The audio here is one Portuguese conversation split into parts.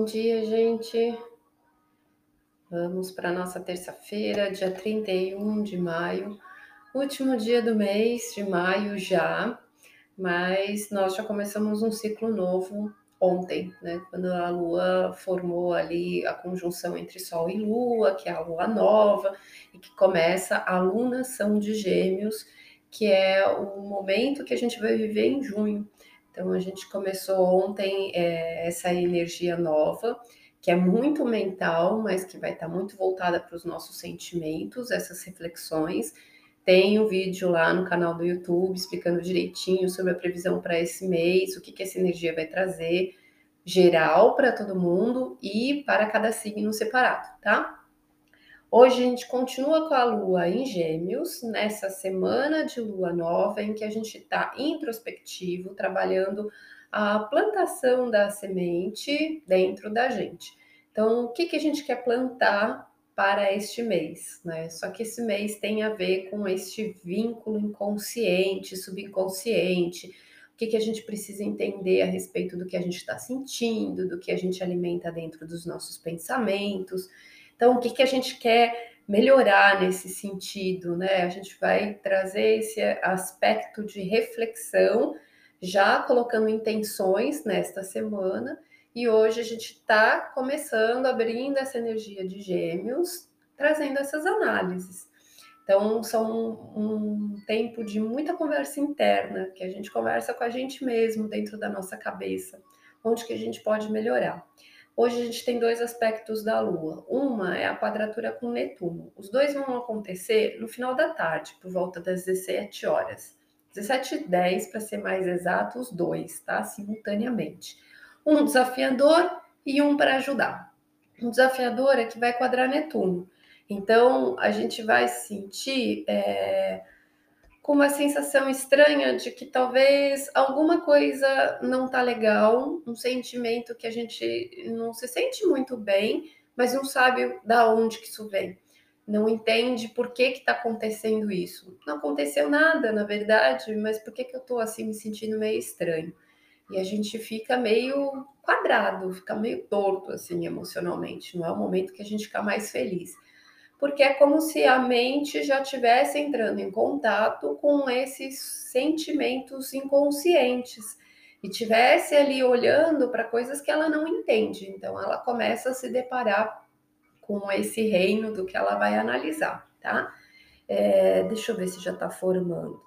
Bom dia, gente. Vamos para nossa terça-feira, dia 31 de maio, último dia do mês de maio já, mas nós já começamos um ciclo novo ontem, né? Quando a Lua formou ali a conjunção entre Sol e Lua, que é a Lua nova, e que começa a lunação de Gêmeos, que é o momento que a gente vai viver em junho. Então, a gente começou ontem é, essa energia nova, que é muito mental, mas que vai estar muito voltada para os nossos sentimentos, essas reflexões. Tem um vídeo lá no canal do YouTube explicando direitinho sobre a previsão para esse mês, o que, que essa energia vai trazer, geral para todo mundo e para cada signo separado, tá? Hoje a gente continua com a lua em Gêmeos, nessa semana de lua nova, em que a gente está introspectivo, trabalhando a plantação da semente dentro da gente. Então, o que, que a gente quer plantar para este mês? Né? Só que esse mês tem a ver com este vínculo inconsciente, subconsciente. O que, que a gente precisa entender a respeito do que a gente está sentindo, do que a gente alimenta dentro dos nossos pensamentos. Então, o que, que a gente quer melhorar nesse sentido, né? A gente vai trazer esse aspecto de reflexão, já colocando intenções nesta semana, e hoje a gente está começando, abrindo essa energia de gêmeos, trazendo essas análises. Então, são um tempo de muita conversa interna, que a gente conversa com a gente mesmo dentro da nossa cabeça, onde que a gente pode melhorar. Hoje a gente tem dois aspectos da Lua. Uma é a quadratura com Netuno. Os dois vão acontecer no final da tarde, por volta das 17 horas. 17 e 10, para ser mais exato, os dois, tá? Simultaneamente. Um desafiador e um para ajudar. Um desafiador é que vai quadrar Netuno. Então, a gente vai sentir é, com uma sensação estranha de que talvez alguma coisa não tá legal, um sentimento que a gente não se sente muito bem, mas não sabe da onde que isso vem. Não entende por que que tá acontecendo isso. Não aconteceu nada, na verdade, mas por que que eu tô assim me sentindo meio estranho? E a gente fica meio quadrado, fica meio torto assim emocionalmente. Não é o momento que a gente fica mais feliz porque é como se a mente já estivesse entrando em contato com esses sentimentos inconscientes e tivesse ali olhando para coisas que ela não entende. Então ela começa a se deparar com esse reino do que ela vai analisar, tá? É, deixa eu ver se já está formando.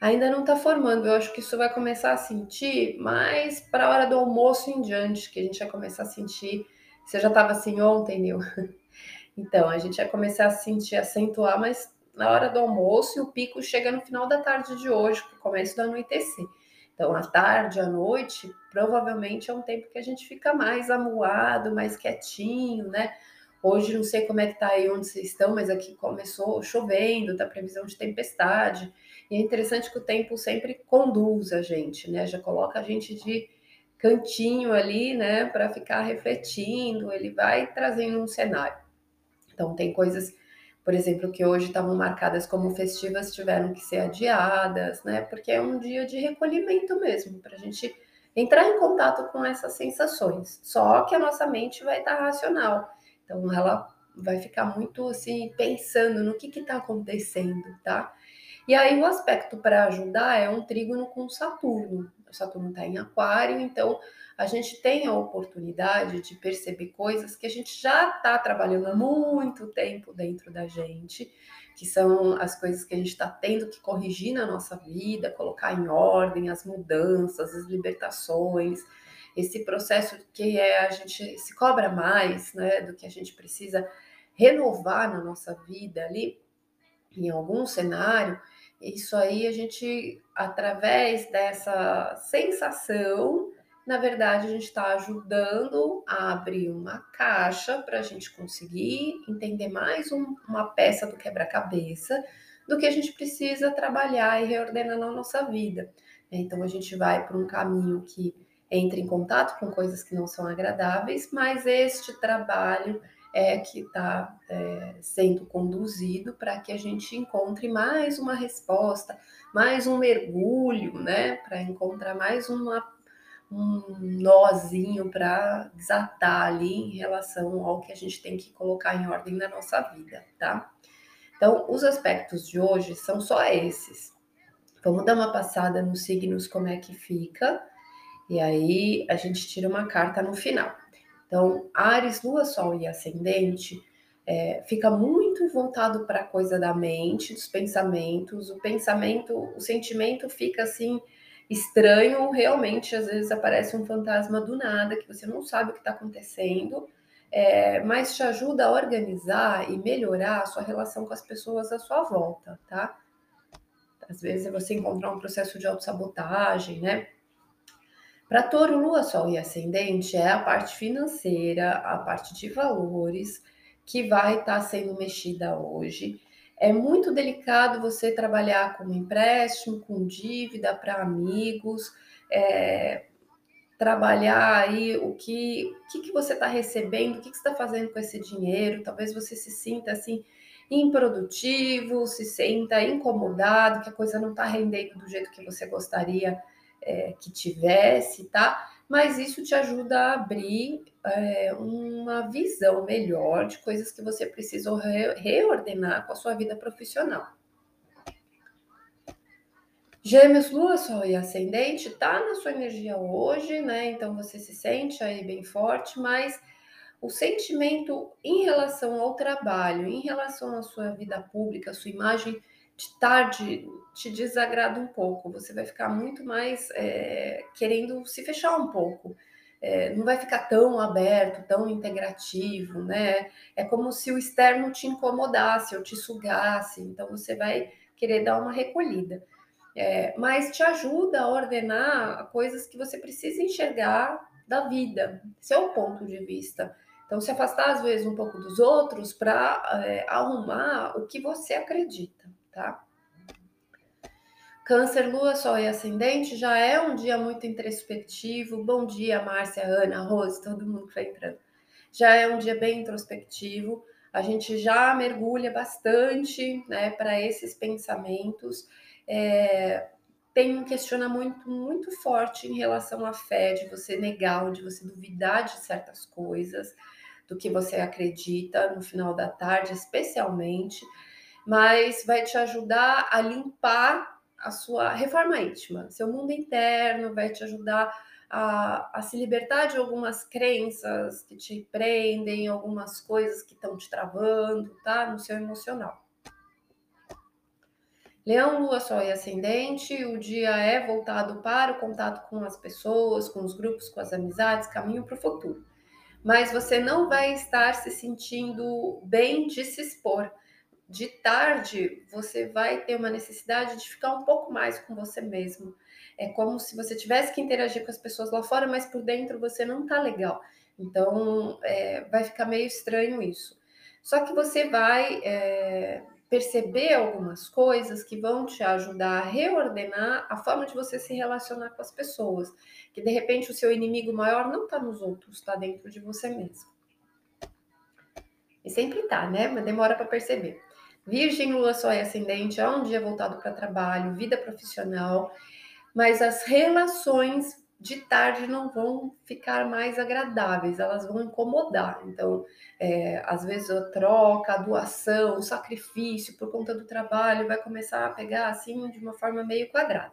Ainda não está formando, eu acho que isso vai começar a sentir mais para a hora do almoço em diante, que a gente vai começar a sentir. Você já estava assim ontem, Nil? Então, a gente vai começar a sentir acentuar, mas na hora do almoço e o pico chega no final da tarde de hoje, que começa do anoitecer. Então, à tarde, à noite, provavelmente é um tempo que a gente fica mais amuado, mais quietinho, né? Hoje não sei como é que tá aí onde vocês estão, mas aqui começou chovendo, tá previsão de tempestade. E é interessante que o tempo sempre conduz a gente, né? Já coloca a gente de cantinho ali, né, para ficar refletindo, ele vai trazendo um cenário. Então, tem coisas, por exemplo, que hoje estavam marcadas como festivas, tiveram que ser adiadas, né? Porque é um dia de recolhimento mesmo, para a gente entrar em contato com essas sensações. Só que a nossa mente vai estar racional. Então, ela vai ficar muito assim, pensando no que está acontecendo, tá? E aí, o aspecto para ajudar é um trígono com Saturno. Saturno está em Aquário, então a gente tem a oportunidade de perceber coisas que a gente já está trabalhando há muito tempo dentro da gente, que são as coisas que a gente está tendo que corrigir na nossa vida, colocar em ordem as mudanças, as libertações, esse processo que é a gente se cobra mais, né, do que a gente precisa renovar na nossa vida ali, em algum cenário, isso aí a gente, através dessa sensação, na verdade, a gente está ajudando a abrir uma caixa para a gente conseguir entender mais um, uma peça do quebra-cabeça do que a gente precisa trabalhar e reordenar na nossa vida. Então, a gente vai para um caminho que entra em contato com coisas que não são agradáveis, mas este trabalho é que está é, sendo conduzido para que a gente encontre mais uma resposta, mais um mergulho, né, para encontrar mais uma um nozinho para desatar ali em relação ao que a gente tem que colocar em ordem na nossa vida, tá? Então, os aspectos de hoje são só esses. Vamos dar uma passada nos signos, como é que fica, e aí a gente tira uma carta no final. Então, Ares, Lua, Sol e Ascendente é, fica muito voltado para a coisa da mente, dos pensamentos. O pensamento, o sentimento fica assim estranho, realmente às vezes aparece um fantasma do nada que você não sabe o que está acontecendo, é, mas te ajuda a organizar e melhorar a sua relação com as pessoas à sua volta, tá? Às vezes é você encontrar um processo de autossabotagem, né? Para touro, lua, sol e ascendente é a parte financeira, a parte de valores que vai estar tá sendo mexida hoje. É muito delicado você trabalhar com empréstimo, com dívida para amigos, é, trabalhar aí o que, o que, que você está recebendo, o que, que você está fazendo com esse dinheiro. Talvez você se sinta assim improdutivo, se sinta incomodado, que a coisa não está rendendo do jeito que você gostaria é, que tivesse, tá? Mas isso te ajuda a abrir é, uma visão melhor de coisas que você precisa re reordenar com a sua vida profissional. Gêmeos, Lua, Sol e Ascendente tá na sua energia hoje, né? Então você se sente aí bem forte, mas o sentimento em relação ao trabalho, em relação à sua vida pública, sua imagem de tarde te desagrada um pouco. Você vai ficar muito mais é, querendo se fechar um pouco é, não vai ficar tão aberto, tão integrativo, né? É como se o externo te incomodasse ou te sugasse, então você vai querer dar uma recolhida. É, mas te ajuda a ordenar coisas que você precisa enxergar da vida, esse é ponto de vista. Então, se afastar às vezes um pouco dos outros para é, arrumar o que você acredita, tá? Câncer, Lua, Sol e Ascendente já é um dia muito introspectivo. Bom dia, Márcia, Ana, Rose, todo mundo que vai entrando. Já é um dia bem introspectivo. A gente já mergulha bastante né, para esses pensamentos. É, tem um questionamento muito forte em relação à fé, de você negar, de você duvidar de certas coisas, do que você acredita no final da tarde, especialmente, mas vai te ajudar a limpar a sua reforma íntima, seu mundo interno, vai te ajudar a, a se libertar de algumas crenças que te prendem, algumas coisas que estão te travando, tá? No seu emocional. Leão, Lua, Sol e Ascendente, o dia é voltado para o contato com as pessoas, com os grupos, com as amizades, caminho para o futuro. Mas você não vai estar se sentindo bem de se expor de tarde você vai ter uma necessidade de ficar um pouco mais com você mesmo. É como se você tivesse que interagir com as pessoas lá fora, mas por dentro você não tá legal. Então é, vai ficar meio estranho isso. Só que você vai é, perceber algumas coisas que vão te ajudar a reordenar a forma de você se relacionar com as pessoas. Que de repente o seu inimigo maior não está nos outros, está dentro de você mesmo. E sempre tá, né? Mas demora para perceber. Virgem, Lua, Sol e Ascendente é um dia voltado para trabalho, vida profissional, mas as relações de tarde não vão ficar mais agradáveis, elas vão incomodar. Então, é, às vezes a troca, a doação, o sacrifício por conta do trabalho vai começar a pegar assim de uma forma meio quadrada.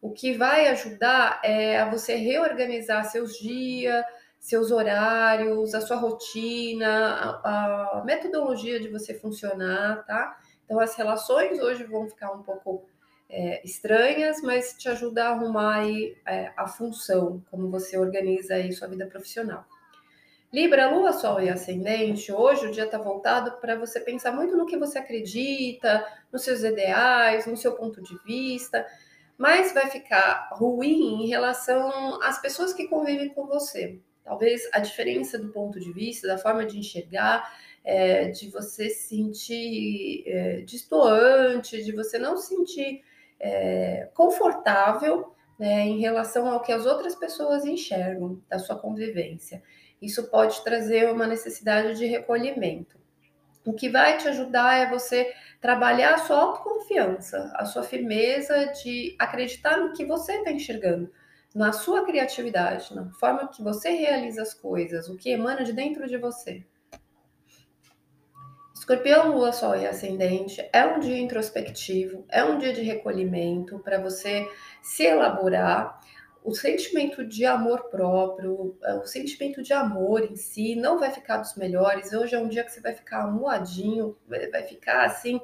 O que vai ajudar é a você reorganizar seus dias, seus horários, a sua rotina, a, a, metodologia de você funcionar, tá? Então, as relações hoje vão ficar um pouco é, estranhas, mas te ajuda a arrumar aí, é, a função, como você organiza aí sua vida profissional. Libra, Lua, Sol e Ascendente, hoje o dia está voltado para você pensar muito no que você acredita, nos seus ideais, no seu ponto de vista, mas vai ficar ruim em relação às pessoas que convivem com você. Talvez a diferença do ponto de vista, da forma de enxergar, é, de você se sentir é, distoante, de você não se sentir é, confortável né, em relação ao que as outras pessoas enxergam da sua convivência. Isso pode trazer uma necessidade de recolhimento. O que vai te ajudar é você trabalhar a sua autoconfiança, a sua firmeza de acreditar no que você está enxergando na sua criatividade, na forma que você realiza as coisas, o que emana de dentro de você. Escorpião, Lua, Sol e Ascendente é um dia introspectivo, é um dia de recolhimento para você se elaborar. O sentimento de amor próprio, é, o sentimento de amor em si não vai ficar dos melhores. Hoje é um dia que você vai ficar amuadinho, vai ficar assim,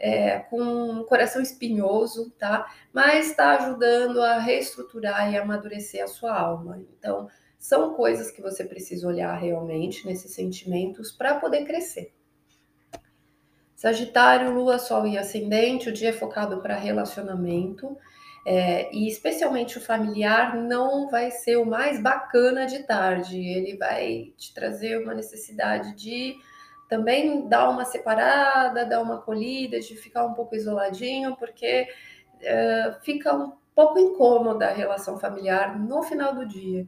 é, com um coração espinhoso, tá? Mas está ajudando a reestruturar e amadurecer a sua alma. Então, são coisas que você precisa olhar realmente nesses sentimentos para poder crescer. Sagitário, Lua, Sol e Ascendente, o dia é focado para relacionamento. É, e especialmente o familiar não vai ser o mais bacana de tarde. Ele vai te trazer uma necessidade de também dar uma separada, dar uma acolhida, de ficar um pouco isoladinho, porque é, fica um pouco incômoda a relação familiar no final do dia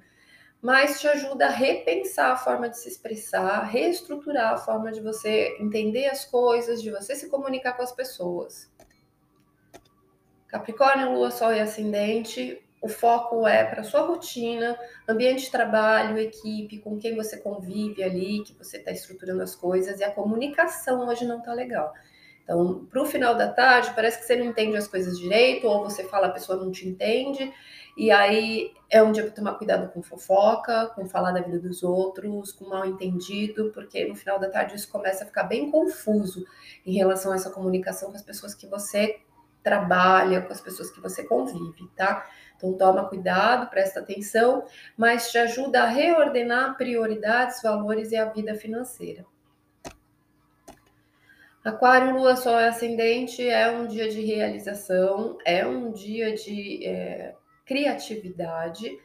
mas te ajuda a repensar a forma de se expressar, reestruturar a forma de você entender as coisas, de você se comunicar com as pessoas. Capricórnio, Lua, Sol e Ascendente, o foco é para sua rotina, ambiente de trabalho, equipe, com quem você convive ali, que você está estruturando as coisas, e a comunicação hoje não está legal. Então, para o final da tarde, parece que você não entende as coisas direito, ou você fala, a pessoa não te entende, e aí é um dia para tomar cuidado com fofoca, com falar da vida dos outros, com mal entendido, porque no final da tarde isso começa a ficar bem confuso em relação a essa comunicação com as pessoas que você trabalha, com as pessoas que você convive, tá? Então toma cuidado, presta atenção, mas te ajuda a reordenar prioridades, valores e a vida financeira. Aquário, Lua, Sol e Ascendente é um dia de realização, é um dia de é, criatividade,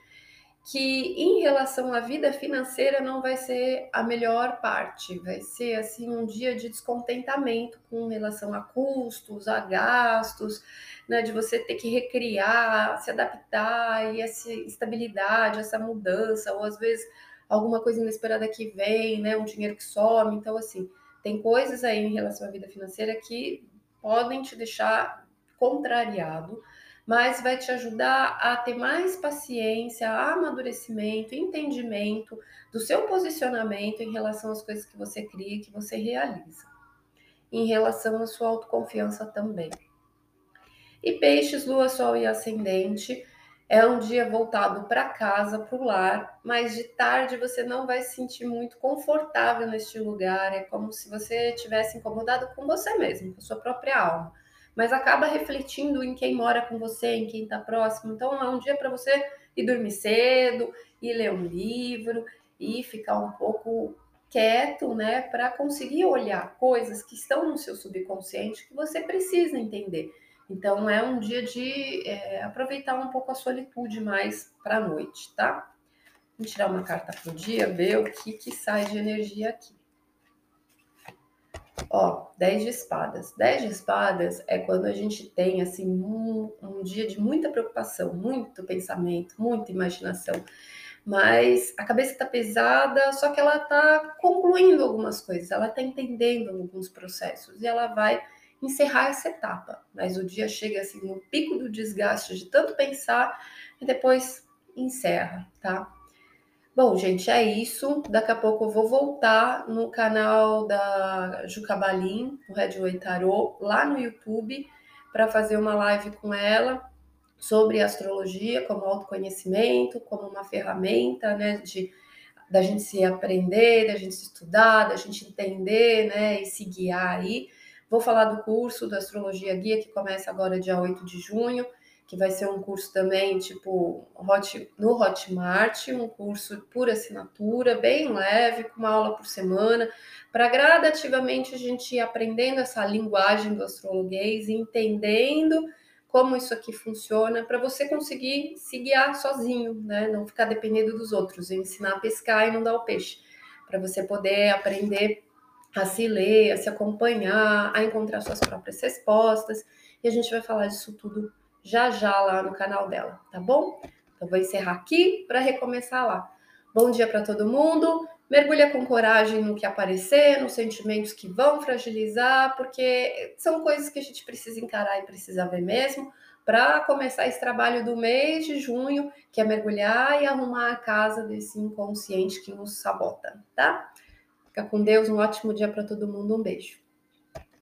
que em relação à vida financeira não vai ser a melhor parte, vai ser assim um dia de descontentamento com relação a custos, a gastos, né, de você ter que recriar, se adaptar e essa estabilidade, essa mudança, ou às vezes alguma coisa inesperada que vem, né, um dinheiro que some, então assim, tem coisas aí em relação à vida financeira que podem te deixar contrariado, mas vai te ajudar a ter mais paciência, amadurecimento, entendimento do seu posicionamento em relação às coisas que você cria, que você realiza, em relação à sua autoconfiança também. E peixes, lua, sol e ascendente, é um dia voltado para casa, para o lar, mas de tarde você não vai se sentir muito confortável neste lugar. É como se você tivesse incomodado com você mesmo, com a sua própria alma mas acaba refletindo em quem mora com você, em quem está próximo. Então é um dia para você ir dormir cedo, ir ler um livro e ficar um pouco quieto, né, para conseguir olhar coisas que estão no seu subconsciente que você precisa entender. Então é um dia de é, aproveitar um pouco a solitude mais para a noite, tá? Vou tirar uma carta pro dia, ver o que, que sai de energia aqui. Ó, 10 de espadas. 10 de espadas é quando a gente tem, assim, um, um dia de muita preocupação, muito pensamento, muita imaginação. Mas a cabeça está pesada, só que ela está concluindo algumas coisas, ela está entendendo alguns processos e ela vai encerrar essa etapa. Mas o dia chega assim no pico do desgaste de tanto pensar e depois encerra, tá? Bom, gente, é isso. Daqui a pouco eu vou voltar no canal da Juca Balim, o Redway Tarot, lá no YouTube, para fazer uma live com ela sobre astrologia como autoconhecimento, como uma ferramenta, né, de da gente se aprender, da gente se estudar, da gente entender, né, e se guiar aí. Vou falar do curso da Astrologia Guia que começa agora dia 8 de junho que vai ser um curso também, tipo, hot, no Hotmart, um curso por assinatura, bem leve, com uma aula por semana, para gradativamente a gente ir aprendendo essa linguagem do astrologuês, entendendo como isso aqui funciona, para você conseguir se guiar sozinho, né? Não ficar dependendo dos outros, ensinar a pescar e não dar o peixe, para você poder aprender a se ler, a se acompanhar, a encontrar suas próprias respostas. E a gente vai falar disso tudo já já lá no canal dela, tá bom? Então vou encerrar aqui para recomeçar lá. Bom dia para todo mundo. Mergulha com coragem no que aparecer, nos sentimentos que vão fragilizar, porque são coisas que a gente precisa encarar e precisa ver mesmo, para começar esse trabalho do mês de junho, que é mergulhar e arrumar a casa desse inconsciente que nos sabota, tá? Fica com Deus, um ótimo dia para todo mundo, um beijo.